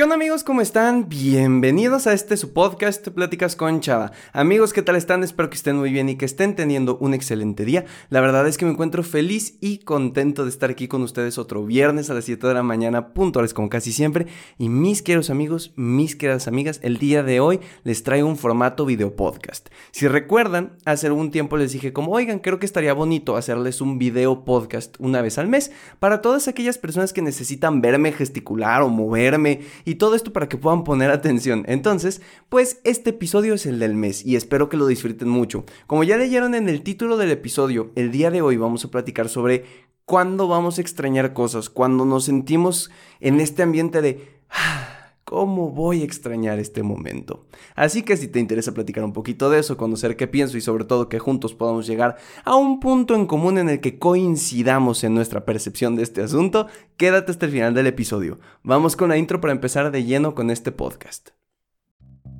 ¿Qué onda amigos? ¿Cómo están? Bienvenidos a este su podcast Pláticas con Chava. Amigos, ¿qué tal están? Espero que estén muy bien y que estén teniendo un excelente día. La verdad es que me encuentro feliz y contento de estar aquí con ustedes otro viernes a las 7 de la mañana, puntuales como casi siempre. Y mis queridos amigos, mis queridas amigas, el día de hoy les traigo un formato video podcast. Si recuerdan, hace algún tiempo les dije como, oigan, creo que estaría bonito hacerles un video podcast una vez al mes para todas aquellas personas que necesitan verme gesticular o moverme todo esto para que puedan poner atención. Entonces, pues este episodio es el del mes y espero que lo disfruten mucho. Como ya leyeron en el título del episodio, el día de hoy vamos a platicar sobre cuándo vamos a extrañar cosas, cuando nos sentimos en este ambiente de... Ah, ¿Cómo voy a extrañar este momento? Así que si te interesa platicar un poquito de eso, conocer qué pienso y sobre todo que juntos podamos llegar a un punto en común en el que coincidamos en nuestra percepción de este asunto, quédate hasta el final del episodio. Vamos con la intro para empezar de lleno con este podcast.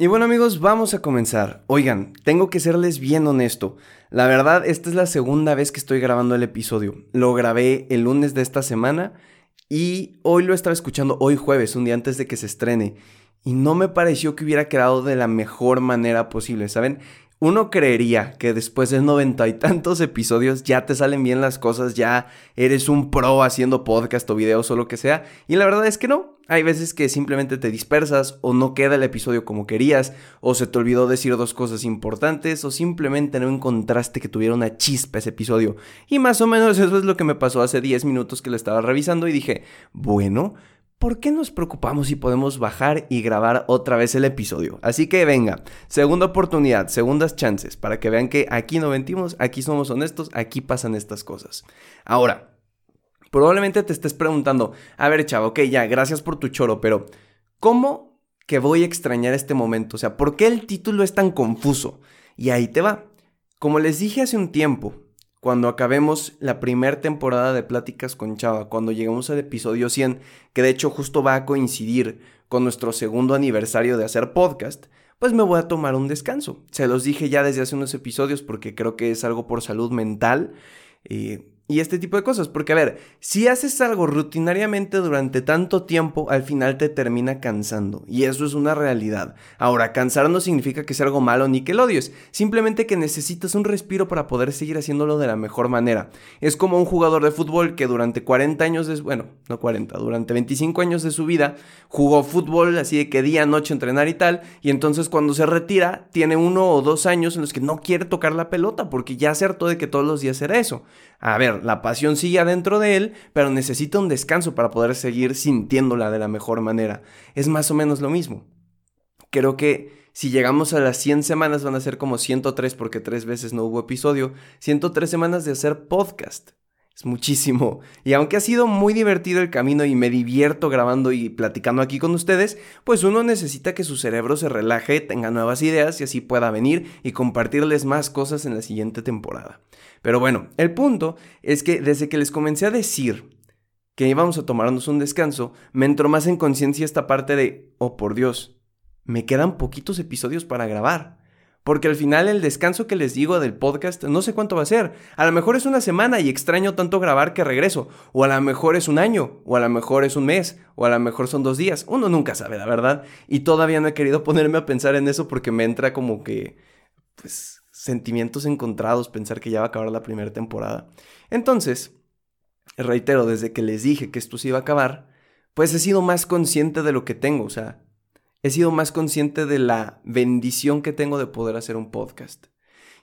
Y bueno amigos, vamos a comenzar. Oigan, tengo que serles bien honesto. La verdad, esta es la segunda vez que estoy grabando el episodio. Lo grabé el lunes de esta semana y hoy lo estaba escuchando hoy jueves, un día antes de que se estrene. Y no me pareció que hubiera quedado de la mejor manera posible, ¿saben? Uno creería que después de noventa y tantos episodios ya te salen bien las cosas, ya eres un pro haciendo podcast o videos o lo que sea. Y la verdad es que no. Hay veces que simplemente te dispersas o no queda el episodio como querías, o se te olvidó decir dos cosas importantes, o simplemente no encontraste que tuviera una chispa ese episodio. Y más o menos eso es lo que me pasó hace 10 minutos que lo estaba revisando y dije, bueno, ¿por qué nos preocupamos si podemos bajar y grabar otra vez el episodio? Así que venga, segunda oportunidad, segundas chances, para que vean que aquí no mentimos, aquí somos honestos, aquí pasan estas cosas. Ahora, probablemente te estés preguntando, a ver chavo, ok, ya, gracias por tu choro, pero ¿cómo que voy a extrañar este momento? O sea, ¿por qué el título es tan confuso? Y ahí te va. Como les dije hace un tiempo, cuando acabemos la primera temporada de Pláticas con Chava, cuando lleguemos al episodio 100, que de hecho justo va a coincidir con nuestro segundo aniversario de hacer podcast, pues me voy a tomar un descanso. Se los dije ya desde hace unos episodios porque creo que es algo por salud mental. Eh, y este tipo de cosas. Porque, a ver, si haces algo rutinariamente durante tanto tiempo, al final te termina cansando. Y eso es una realidad. Ahora, cansar no significa que sea algo malo ni que lo odies. Simplemente que necesitas un respiro para poder seguir haciéndolo de la mejor manera. Es como un jugador de fútbol que durante 40 años de... Bueno, no 40, durante 25 años de su vida jugó fútbol así de que día, noche entrenar y tal. Y entonces cuando se retira, tiene uno o dos años en los que no quiere tocar la pelota porque ya se hartó de que todos los días era eso. A ver, la pasión sigue adentro de él, pero necesita un descanso para poder seguir sintiéndola de la mejor manera. Es más o menos lo mismo. Creo que si llegamos a las 100 semanas van a ser como 103 porque tres veces no hubo episodio, 103 semanas de hacer podcast. Muchísimo. Y aunque ha sido muy divertido el camino y me divierto grabando y platicando aquí con ustedes, pues uno necesita que su cerebro se relaje, tenga nuevas ideas y así pueda venir y compartirles más cosas en la siguiente temporada. Pero bueno, el punto es que desde que les comencé a decir que íbamos a tomarnos un descanso, me entró más en conciencia esta parte de, oh por Dios, me quedan poquitos episodios para grabar. Porque al final el descanso que les digo del podcast no sé cuánto va a ser. A lo mejor es una semana y extraño tanto grabar que regreso. O a lo mejor es un año. O a lo mejor es un mes. O a lo mejor son dos días. Uno nunca sabe, la verdad. Y todavía no he querido ponerme a pensar en eso porque me entra como que... Pues sentimientos encontrados pensar que ya va a acabar la primera temporada. Entonces, reitero, desde que les dije que esto se iba a acabar, pues he sido más consciente de lo que tengo, o sea, he sido más consciente de la bendición que tengo de poder hacer un podcast.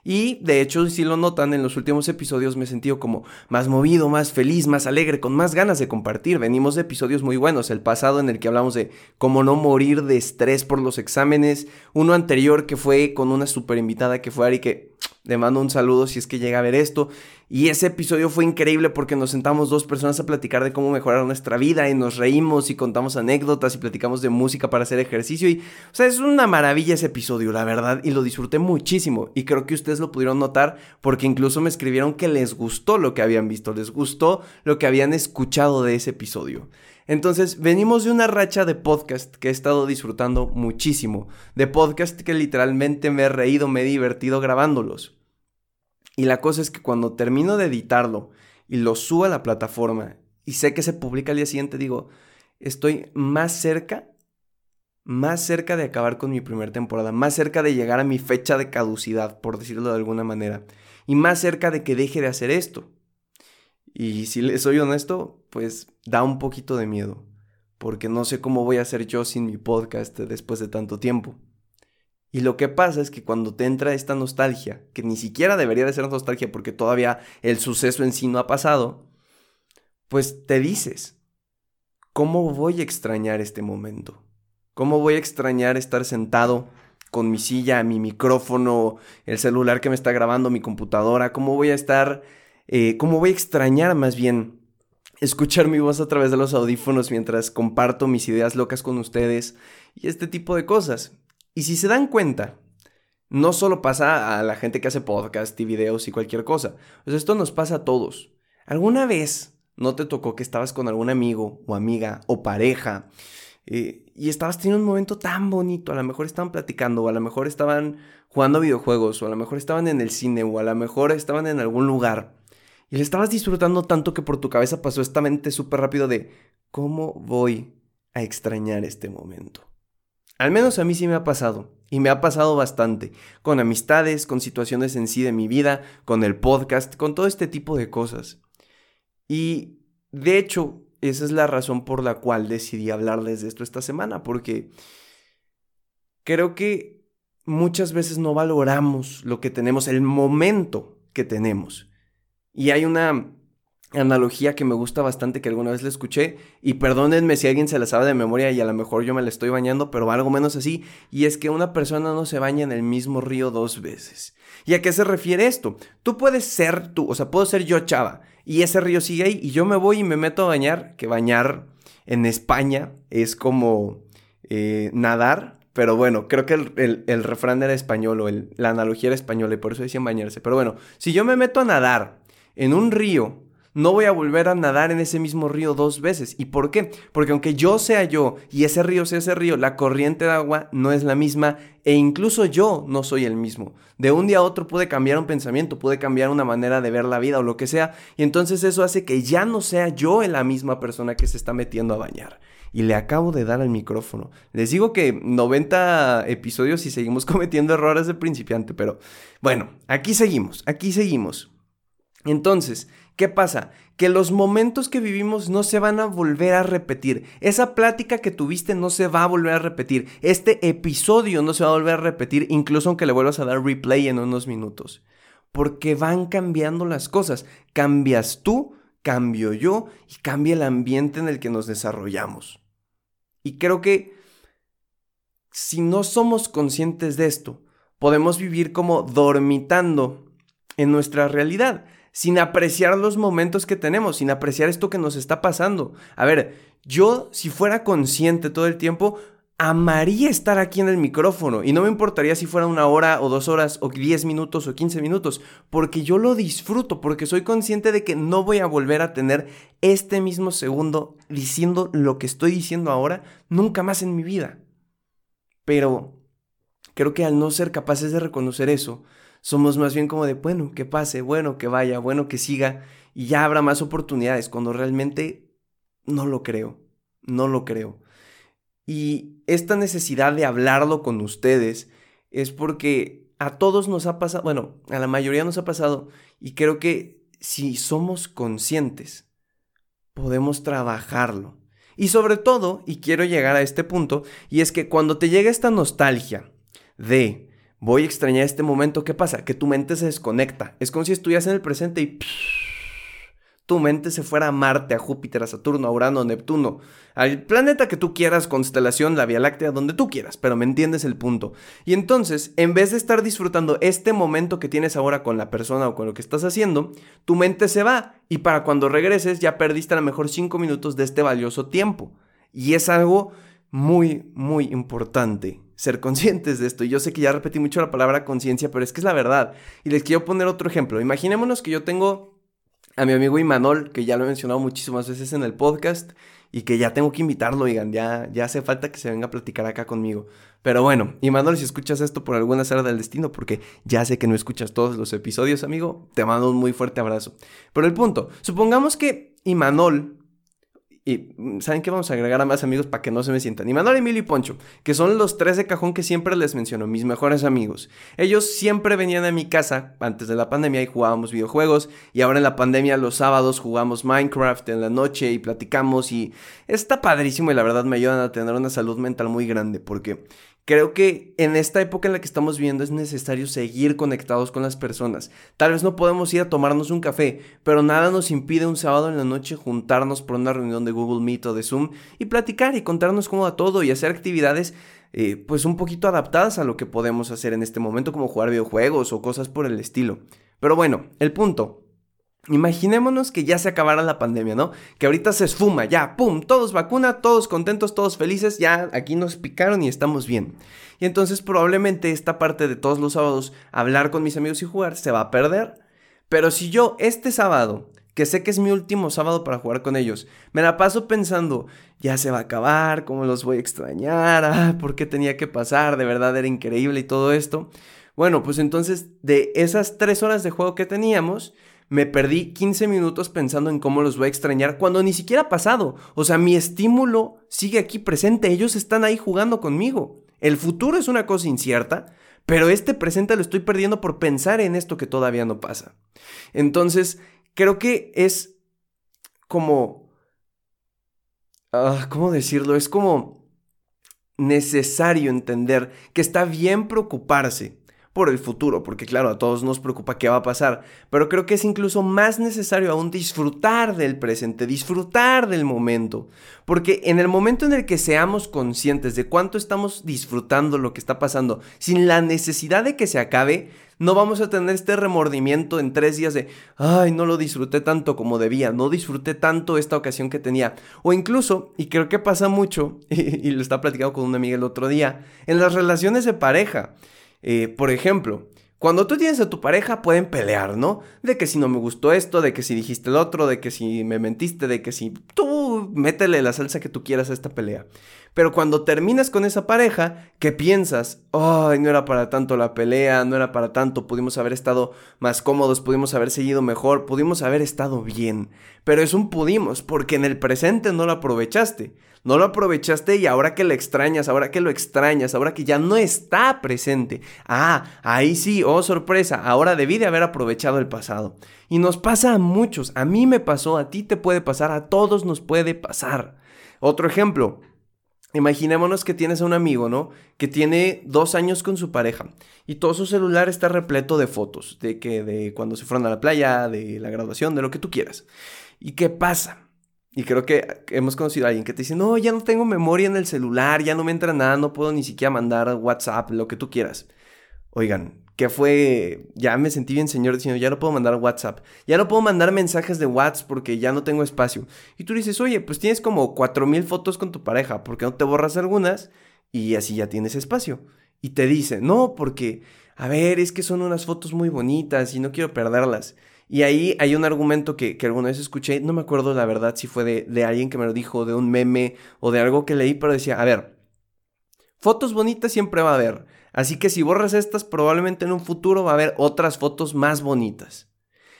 Y de hecho, si lo notan, en los últimos episodios me he sentido como más movido, más feliz, más alegre, con más ganas de compartir. Venimos de episodios muy buenos. El pasado en el que hablamos de cómo no morir de estrés por los exámenes. Uno anterior que fue con una super invitada que fue Ari que Le mando un saludo si es que llega a ver esto. Y ese episodio fue increíble porque nos sentamos dos personas a platicar de cómo mejorar nuestra vida y nos reímos y contamos anécdotas y platicamos de música para hacer ejercicio. Y, o sea, es una maravilla ese episodio, la verdad, y lo disfruté muchísimo. Y creo que ustedes lo pudieron notar porque incluso me escribieron que les gustó lo que habían visto, les gustó lo que habían escuchado de ese episodio. Entonces, venimos de una racha de podcast que he estado disfrutando muchísimo, de podcast que literalmente me he reído, me he divertido grabándolos. Y la cosa es que cuando termino de editarlo y lo subo a la plataforma y sé que se publica al día siguiente, digo, estoy más cerca, más cerca de acabar con mi primera temporada, más cerca de llegar a mi fecha de caducidad, por decirlo de alguna manera, y más cerca de que deje de hacer esto. Y si les soy honesto, pues da un poquito de miedo, porque no sé cómo voy a hacer yo sin mi podcast después de tanto tiempo. Y lo que pasa es que cuando te entra esta nostalgia, que ni siquiera debería de ser nostalgia porque todavía el suceso en sí no ha pasado, pues te dices, ¿cómo voy a extrañar este momento? ¿Cómo voy a extrañar estar sentado con mi silla, mi micrófono, el celular que me está grabando, mi computadora? ¿Cómo voy a estar, eh, cómo voy a extrañar más bien escuchar mi voz a través de los audífonos mientras comparto mis ideas locas con ustedes y este tipo de cosas? Y si se dan cuenta, no solo pasa a la gente que hace podcast y videos y cualquier cosa. Pues esto nos pasa a todos. ¿Alguna vez no te tocó que estabas con algún amigo o amiga o pareja eh, y estabas teniendo un momento tan bonito? A lo mejor estaban platicando o a lo mejor estaban jugando videojuegos o a lo mejor estaban en el cine o a lo mejor estaban en algún lugar. Y le estabas disfrutando tanto que por tu cabeza pasó esta mente súper rápido de ¿cómo voy a extrañar este momento? Al menos a mí sí me ha pasado. Y me ha pasado bastante. Con amistades, con situaciones en sí de mi vida, con el podcast, con todo este tipo de cosas. Y de hecho, esa es la razón por la cual decidí hablarles de esto esta semana. Porque creo que muchas veces no valoramos lo que tenemos, el momento que tenemos. Y hay una analogía que me gusta bastante que alguna vez le escuché y perdónenme si alguien se la sabe de memoria y a lo mejor yo me la estoy bañando, pero algo menos así, y es que una persona no se baña en el mismo río dos veces. ¿Y a qué se refiere esto? Tú puedes ser tú, o sea, puedo ser yo chava y ese río sigue ahí y yo me voy y me meto a bañar, que bañar en España es como eh, nadar, pero bueno, creo que el, refrán era español o la analogía era española y por eso decían bañarse. Pero bueno, si yo me meto a nadar en un río no voy a volver a nadar en ese mismo río dos veces. ¿Y por qué? Porque aunque yo sea yo y ese río sea ese río, la corriente de agua no es la misma e incluso yo no soy el mismo. De un día a otro puede cambiar un pensamiento, puede cambiar una manera de ver la vida o lo que sea, y entonces eso hace que ya no sea yo la misma persona que se está metiendo a bañar. Y le acabo de dar al micrófono. Les digo que 90 episodios y seguimos cometiendo errores de principiante, pero bueno, aquí seguimos, aquí seguimos. Entonces, ¿Qué pasa? Que los momentos que vivimos no se van a volver a repetir. Esa plática que tuviste no se va a volver a repetir. Este episodio no se va a volver a repetir, incluso aunque le vuelvas a dar replay en unos minutos. Porque van cambiando las cosas. Cambias tú, cambio yo y cambia el ambiente en el que nos desarrollamos. Y creo que si no somos conscientes de esto, podemos vivir como dormitando en nuestra realidad sin apreciar los momentos que tenemos, sin apreciar esto que nos está pasando. A ver, yo si fuera consciente todo el tiempo, amaría estar aquí en el micrófono y no me importaría si fuera una hora o dos horas o diez minutos o quince minutos, porque yo lo disfruto, porque soy consciente de que no voy a volver a tener este mismo segundo diciendo lo que estoy diciendo ahora nunca más en mi vida. Pero creo que al no ser capaces de reconocer eso, somos más bien como de, bueno, que pase, bueno, que vaya, bueno, que siga, y ya habrá más oportunidades, cuando realmente no lo creo, no lo creo. Y esta necesidad de hablarlo con ustedes es porque a todos nos ha pasado, bueno, a la mayoría nos ha pasado, y creo que si somos conscientes, podemos trabajarlo. Y sobre todo, y quiero llegar a este punto, y es que cuando te llega esta nostalgia de voy a extrañar este momento, ¿qué pasa? Que tu mente se desconecta. Es como si estuvieras en el presente y tu mente se fuera a Marte, a Júpiter, a Saturno, a Urano, a Neptuno, al planeta que tú quieras, constelación, la Vía Láctea, donde tú quieras, pero me entiendes el punto. Y entonces, en vez de estar disfrutando este momento que tienes ahora con la persona o con lo que estás haciendo, tu mente se va y para cuando regreses ya perdiste a lo mejor 5 minutos de este valioso tiempo. Y es algo muy, muy importante ser conscientes de esto. Y yo sé que ya repetí mucho la palabra conciencia, pero es que es la verdad. Y les quiero poner otro ejemplo. Imaginémonos que yo tengo a mi amigo Imanol, que ya lo he mencionado muchísimas veces en el podcast y que ya tengo que invitarlo, oigan, ya, ya hace falta que se venga a platicar acá conmigo. Pero bueno, Imanol, si escuchas esto por alguna sala del destino, porque ya sé que no escuchas todos los episodios, amigo, te mando un muy fuerte abrazo. Pero el punto, supongamos que Imanol y mm, ¿saben qué? Vamos a agregar a más amigos para que no se me sientan. Y Manuel, Emilio y Poncho, que son los tres de cajón que siempre les menciono, mis mejores amigos. Ellos siempre venían a mi casa antes de la pandemia y jugábamos videojuegos. Y ahora en la pandemia los sábados jugamos Minecraft en la noche y platicamos. Y está padrísimo y la verdad me ayudan a tener una salud mental muy grande porque Creo que en esta época en la que estamos viviendo es necesario seguir conectados con las personas. Tal vez no podemos ir a tomarnos un café, pero nada nos impide un sábado en la noche juntarnos por una reunión de Google Meet o de Zoom y platicar y contarnos cómo va todo y hacer actividades eh, pues un poquito adaptadas a lo que podemos hacer en este momento como jugar videojuegos o cosas por el estilo. Pero bueno, el punto Imaginémonos que ya se acabara la pandemia, ¿no? Que ahorita se esfuma, ya, ¡pum! Todos vacuna, todos contentos, todos felices, ya aquí nos picaron y estamos bien. Y entonces probablemente esta parte de todos los sábados, hablar con mis amigos y jugar, se va a perder. Pero si yo este sábado, que sé que es mi último sábado para jugar con ellos, me la paso pensando, ya se va a acabar, cómo los voy a extrañar, ah, por qué tenía que pasar, de verdad era increíble y todo esto. Bueno, pues entonces de esas tres horas de juego que teníamos, me perdí 15 minutos pensando en cómo los voy a extrañar cuando ni siquiera ha pasado. O sea, mi estímulo sigue aquí presente, ellos están ahí jugando conmigo. El futuro es una cosa incierta, pero este presente lo estoy perdiendo por pensar en esto que todavía no pasa. Entonces, creo que es como... Ah, ¿Cómo decirlo? Es como necesario entender que está bien preocuparse por el futuro, porque claro, a todos nos preocupa qué va a pasar, pero creo que es incluso más necesario aún disfrutar del presente, disfrutar del momento, porque en el momento en el que seamos conscientes de cuánto estamos disfrutando lo que está pasando, sin la necesidad de que se acabe, no vamos a tener este remordimiento en tres días de, ay, no lo disfruté tanto como debía, no disfruté tanto esta ocasión que tenía. O incluso, y creo que pasa mucho, y, lo está platicando con una amiga el otro día, en las relaciones de pareja. Eh, por ejemplo, cuando tú tienes a tu pareja pueden pelear, ¿no? De que si no me gustó esto, de que si dijiste el otro, de que si me mentiste, de que si tú métele la salsa que tú quieras a esta pelea. Pero cuando terminas con esa pareja, ¿qué piensas? Ay, no era para tanto la pelea, no era para tanto, pudimos haber estado más cómodos, pudimos haber seguido mejor, pudimos haber estado bien. Pero es un pudimos, porque en el presente no lo aprovechaste. No lo aprovechaste y ahora que lo extrañas, ahora que lo extrañas, ahora que ya no está presente. Ah, ahí sí, oh sorpresa, ahora debí de haber aprovechado el pasado. Y nos pasa a muchos, a mí me pasó, a ti te puede pasar, a todos nos puede pasar. Otro ejemplo, Imaginémonos que tienes a un amigo, ¿no? Que tiene dos años con su pareja y todo su celular está repleto de fotos, de que de cuando se fueron a la playa, de la graduación, de lo que tú quieras. ¿Y qué pasa? Y creo que hemos conocido a alguien que te dice, no, ya no tengo memoria en el celular, ya no me entra nada, no puedo ni siquiera mandar WhatsApp, lo que tú quieras. Oigan, que fue, ya me sentí bien señor diciendo, ya no puedo mandar WhatsApp, ya no puedo mandar mensajes de WhatsApp porque ya no tengo espacio. Y tú dices, oye, pues tienes como 4000 fotos con tu pareja, ¿por qué no te borras algunas? Y así ya tienes espacio. Y te dice, no, porque, a ver, es que son unas fotos muy bonitas y no quiero perderlas. Y ahí hay un argumento que, que alguna vez escuché, no me acuerdo la verdad si fue de, de alguien que me lo dijo, de un meme o de algo que leí, pero decía, a ver, fotos bonitas siempre va a haber. Así que si borras estas, probablemente en un futuro va a haber otras fotos más bonitas.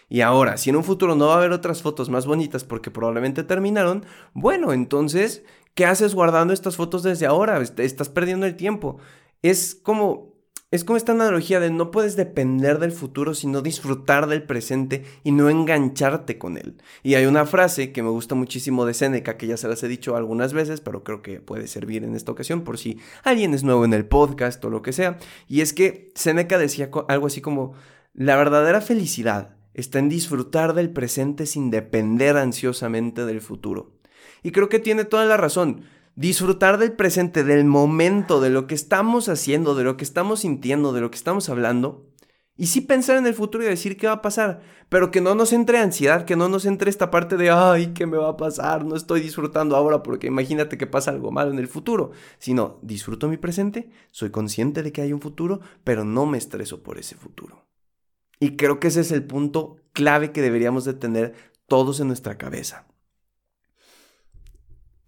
Y ahora, si en un futuro no va a haber otras fotos más bonitas porque probablemente terminaron, bueno, entonces, ¿qué haces guardando estas fotos desde ahora? Estás perdiendo el tiempo. Es como es como esta analogía de no puedes depender del futuro, sino disfrutar del presente y no engancharte con él. Y hay una frase que me gusta muchísimo de Seneca, que ya se las he dicho algunas veces, pero creo que puede servir en esta ocasión por si alguien es nuevo en el podcast o lo que sea. Y es que Seneca decía algo así como, la verdadera felicidad está en disfrutar del presente sin depender ansiosamente del futuro. Y creo que tiene toda la razón. Disfrutar del presente, del momento, de lo que estamos haciendo, de lo que estamos sintiendo, de lo que estamos hablando. Y sí pensar en el futuro y decir qué va a pasar, pero que no nos entre ansiedad, que no nos entre esta parte de, ay, ¿qué me va a pasar? No estoy disfrutando ahora porque imagínate que pasa algo malo en el futuro. Sino, disfruto mi presente, soy consciente de que hay un futuro, pero no me estreso por ese futuro. Y creo que ese es el punto clave que deberíamos de tener todos en nuestra cabeza.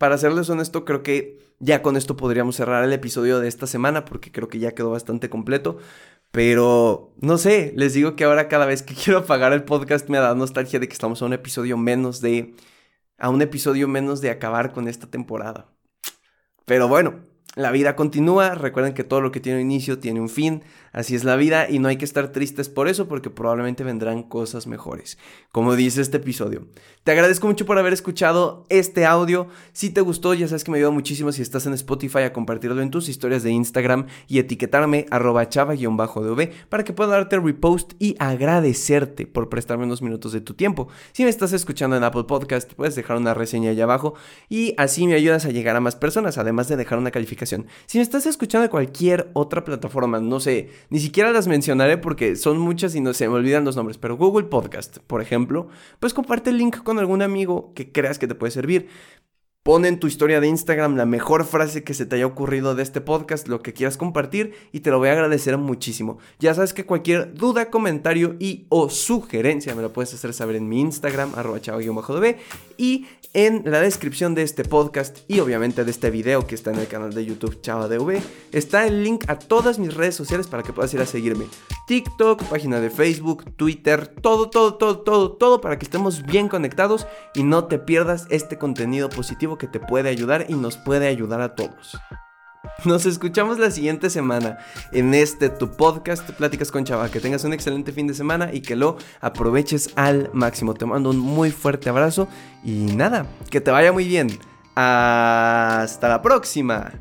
Para serles honesto, creo que ya con esto podríamos cerrar el episodio de esta semana porque creo que ya quedó bastante completo. Pero no sé, les digo que ahora cada vez que quiero apagar el podcast me da nostalgia de que estamos a un episodio menos de a un episodio menos de acabar con esta temporada. Pero bueno, la vida continúa, recuerden que todo lo que tiene un inicio tiene un fin, así es la vida y no hay que estar tristes por eso porque probablemente vendrán cosas mejores, como dice este episodio. Te agradezco mucho por haber escuchado este audio, si te gustó ya sabes que me ayuda muchísimo si estás en Spotify a compartirlo en tus historias de Instagram y etiquetarme arroba chava-dv para que pueda darte repost y agradecerte por prestarme unos minutos de tu tiempo. Si me estás escuchando en Apple Podcast puedes dejar una reseña allá abajo y así me ayudas a llegar a más personas, además de dejar una calificación si me estás escuchando cualquier otra plataforma, no sé, ni siquiera las mencionaré porque son muchas y no se me olvidan los nombres, pero Google Podcast, por ejemplo, pues comparte el link con algún amigo que creas que te puede servir. Pon en tu historia de Instagram la mejor frase que se te haya ocurrido de este podcast, lo que quieras compartir y te lo voy a agradecer muchísimo. Ya sabes que cualquier duda, comentario y o sugerencia me lo puedes hacer saber en mi Instagram, arroba chava-db y en la descripción de este podcast y obviamente de este video que está en el canal de YouTube ChavaDV está el link a todas mis redes sociales para que puedas ir a seguirme. TikTok, página de Facebook, Twitter, todo, todo, todo, todo, todo para que estemos bien conectados y no te pierdas este contenido positivo que te puede ayudar y nos puede ayudar a todos. Nos escuchamos la siguiente semana en este tu podcast Pláticas con Chava. Que tengas un excelente fin de semana y que lo aproveches al máximo. Te mando un muy fuerte abrazo y nada, que te vaya muy bien. Hasta la próxima.